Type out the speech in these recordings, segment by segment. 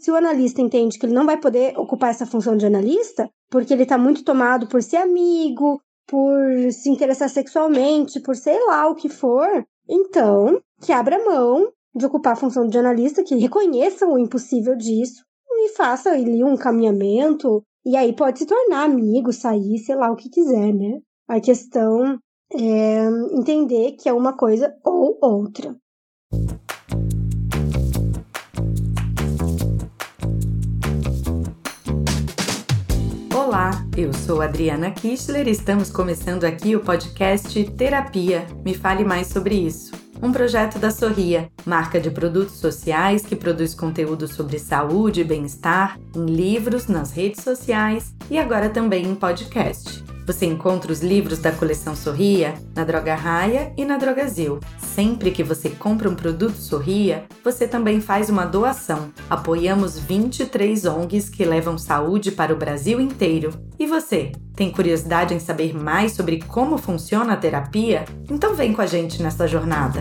Se o analista entende que ele não vai poder ocupar essa função de analista, porque ele está muito tomado por ser amigo, por se interessar sexualmente, por sei lá o que for, então que abra mão de ocupar a função de analista, que reconheça o impossível disso e faça ali um caminhamento. E aí pode se tornar amigo, sair, sei lá o que quiser, né? A questão é entender que é uma coisa ou outra. Olá, eu sou Adriana Kistler e estamos começando aqui o podcast Terapia. Me fale mais sobre isso. Um projeto da Sorria, marca de produtos sociais que produz conteúdo sobre saúde e bem-estar em livros, nas redes sociais e agora também em podcast. Você encontra os livros da coleção Sorria na Droga Raia e na Drogazil. Sempre que você compra um produto Sorria, você também faz uma doação. Apoiamos 23 ONGs que levam saúde para o Brasil inteiro. E você, tem curiosidade em saber mais sobre como funciona a terapia? Então vem com a gente nessa jornada.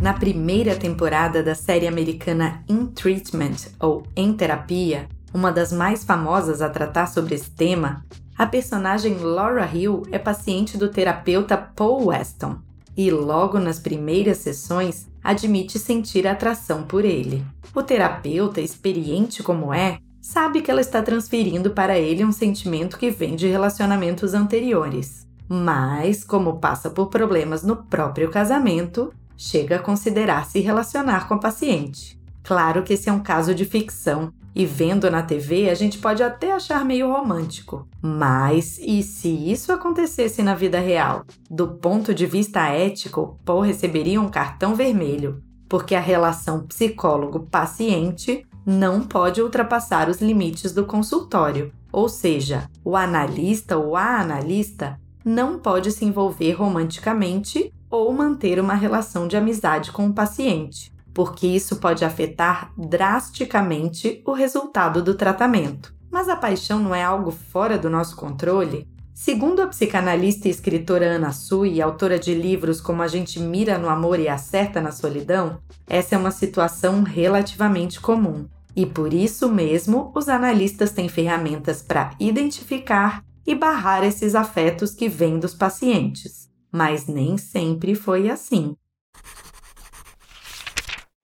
Na primeira temporada da série americana In Treatment ou Em Terapia, uma das mais famosas a tratar sobre esse tema, a personagem Laura Hill é paciente do terapeuta Paul Weston e, logo nas primeiras sessões, admite sentir atração por ele. O terapeuta, experiente como é, sabe que ela está transferindo para ele um sentimento que vem de relacionamentos anteriores. Mas, como passa por problemas no próprio casamento, chega a considerar se relacionar com a paciente. Claro que esse é um caso de ficção e vendo na TV a gente pode até achar meio romântico. Mas e se isso acontecesse na vida real? Do ponto de vista ético, Paul receberia um cartão vermelho, porque a relação psicólogo-paciente não pode ultrapassar os limites do consultório. Ou seja, o analista ou a analista não pode se envolver romanticamente ou manter uma relação de amizade com o paciente, porque isso pode afetar drasticamente o resultado do tratamento. Mas a paixão não é algo fora do nosso controle? Segundo a psicanalista e escritora Ana Sui, autora de livros como A gente mira no amor e acerta na solidão, essa é uma situação relativamente comum. E por isso mesmo, os analistas têm ferramentas para identificar e barrar esses afetos que vêm dos pacientes mas nem sempre foi assim.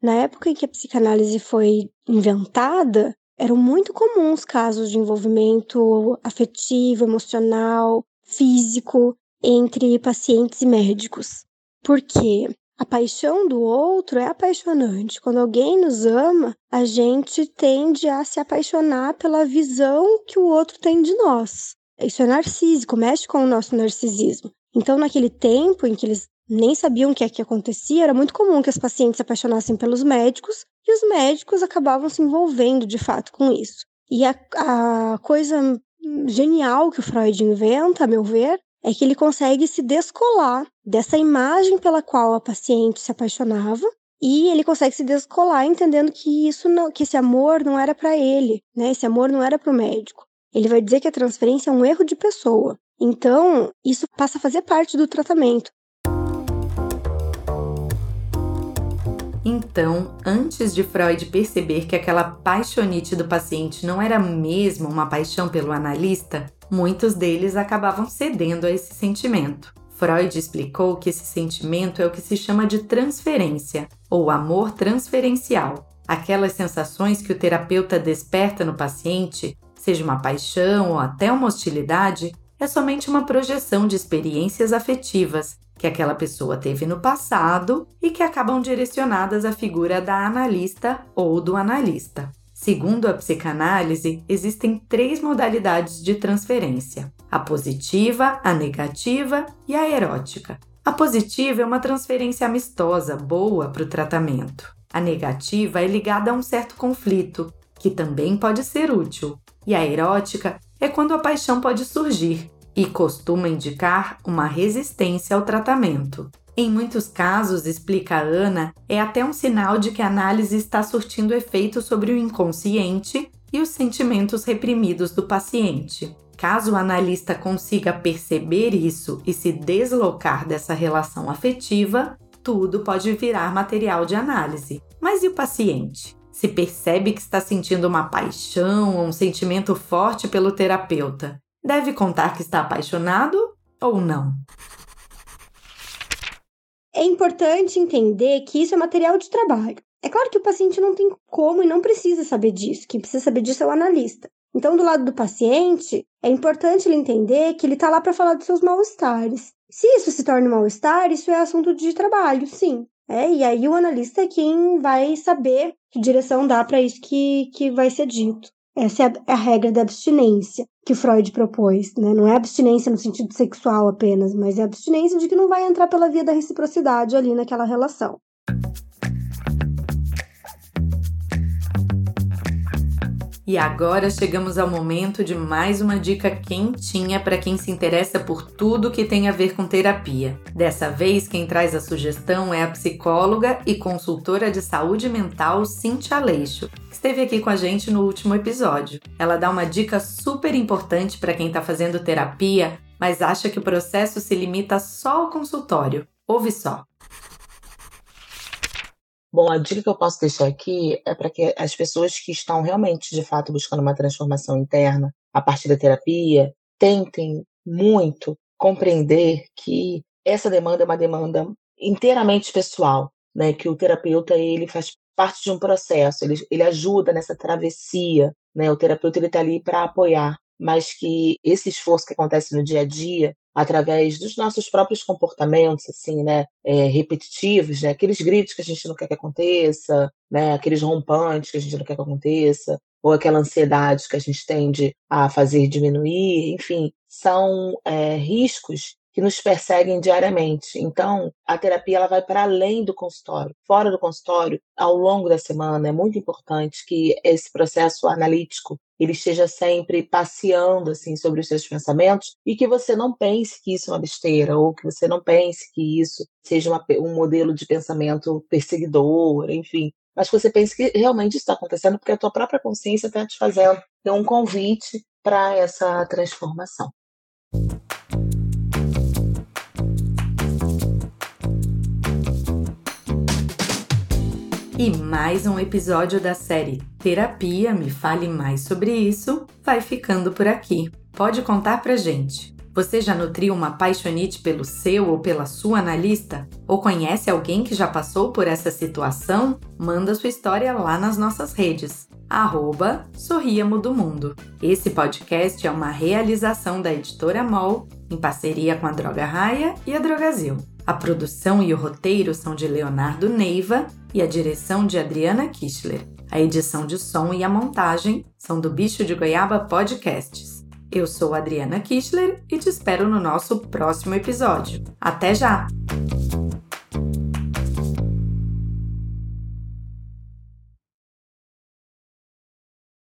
Na época em que a psicanálise foi inventada, eram muito comuns casos de envolvimento afetivo, emocional, físico entre pacientes e médicos. Porque a paixão do outro é apaixonante. Quando alguém nos ama, a gente tende a se apaixonar pela visão que o outro tem de nós. Isso é narcísico, mexe com o nosso narcisismo. Então, naquele tempo em que eles nem sabiam o que é que acontecia, era muito comum que as pacientes se apaixonassem pelos médicos e os médicos acabavam se envolvendo de fato com isso. E a, a coisa genial que o Freud inventa, a meu ver, é que ele consegue se descolar dessa imagem pela qual a paciente se apaixonava e ele consegue se descolar entendendo que isso não, que esse amor não era para ele, né? Esse amor não era para o médico. Ele vai dizer que a transferência é um erro de pessoa. Então, isso passa a fazer parte do tratamento. Então, antes de Freud perceber que aquela paixonite do paciente não era mesmo uma paixão pelo analista, muitos deles acabavam cedendo a esse sentimento. Freud explicou que esse sentimento é o que se chama de transferência, ou amor transferencial. Aquelas sensações que o terapeuta desperta no paciente, seja uma paixão ou até uma hostilidade, é somente uma projeção de experiências afetivas que aquela pessoa teve no passado e que acabam direcionadas à figura da analista ou do analista. Segundo a psicanálise, existem três modalidades de transferência: a positiva, a negativa e a erótica. A positiva é uma transferência amistosa, boa para o tratamento. A negativa é ligada a um certo conflito, que também pode ser útil. E a erótica é quando a paixão pode surgir e costuma indicar uma resistência ao tratamento. Em muitos casos, explica Ana, é até um sinal de que a análise está surtindo efeito sobre o inconsciente e os sentimentos reprimidos do paciente. Caso o analista consiga perceber isso e se deslocar dessa relação afetiva, tudo pode virar material de análise. Mas e o paciente? Se percebe que está sentindo uma paixão ou um sentimento forte pelo terapeuta, deve contar que está apaixonado ou não? É importante entender que isso é material de trabalho. É claro que o paciente não tem como e não precisa saber disso. Quem precisa saber disso é o analista. Então, do lado do paciente, é importante ele entender que ele está lá para falar dos seus mal-estares. Se isso se torna um mal-estar, isso é assunto de trabalho, sim. É, e aí o analista é quem vai saber que direção dá para isso que, que vai ser dito. Essa é a, é a, regra da abstinência que Freud propôs, né? Não é abstinência no sentido sexual apenas, mas é abstinência de que não vai entrar pela via da reciprocidade ali naquela relação. E agora chegamos ao momento de mais uma dica quentinha para quem se interessa por tudo que tem a ver com terapia. Dessa vez, quem traz a sugestão é a psicóloga e consultora de saúde mental Cintia Aleixo, que esteve aqui com a gente no último episódio. Ela dá uma dica super importante para quem está fazendo terapia, mas acha que o processo se limita só ao consultório. Ouve só. Bom, a dica que eu posso deixar aqui é para que as pessoas que estão realmente, de fato, buscando uma transformação interna a partir da terapia, tentem muito compreender que essa demanda é uma demanda inteiramente pessoal, né? Que o terapeuta ele faz parte de um processo, ele, ele ajuda nessa travessia, né? O terapeuta ele está ali para apoiar, mas que esse esforço que acontece no dia a dia através dos nossos próprios comportamentos, assim, né, é, repetitivos, né, aqueles gritos que a gente não quer que aconteça, né, aqueles rompantes que a gente não quer que aconteça, ou aquela ansiedade que a gente tende a fazer diminuir, enfim, são é, riscos que nos perseguem diariamente. Então, a terapia ela vai para além do consultório. Fora do consultório, ao longo da semana, é muito importante que esse processo analítico ele esteja sempre passeando assim sobre os seus pensamentos e que você não pense que isso é uma besteira ou que você não pense que isso seja uma, um modelo de pensamento perseguidor, enfim, mas que você pense que realmente está acontecendo porque a tua própria consciência está te fazendo um convite para essa transformação. E mais um episódio da série Terapia Me Fale Mais sobre Isso vai ficando por aqui. Pode contar pra gente. Você já nutriu uma paixonite pelo seu ou pela sua analista? Ou conhece alguém que já passou por essa situação? Manda sua história lá nas nossas redes. Arroba Sorriamo do Mundo. Esse podcast é uma realização da editora MOL em parceria com a Droga Raia e a Drogazil. A produção e o roteiro são de Leonardo Neiva e a direção de Adriana Kistler. A edição de som e a montagem são do Bicho de Goiaba Podcasts. Eu sou Adriana Kistler e te espero no nosso próximo episódio. Até já!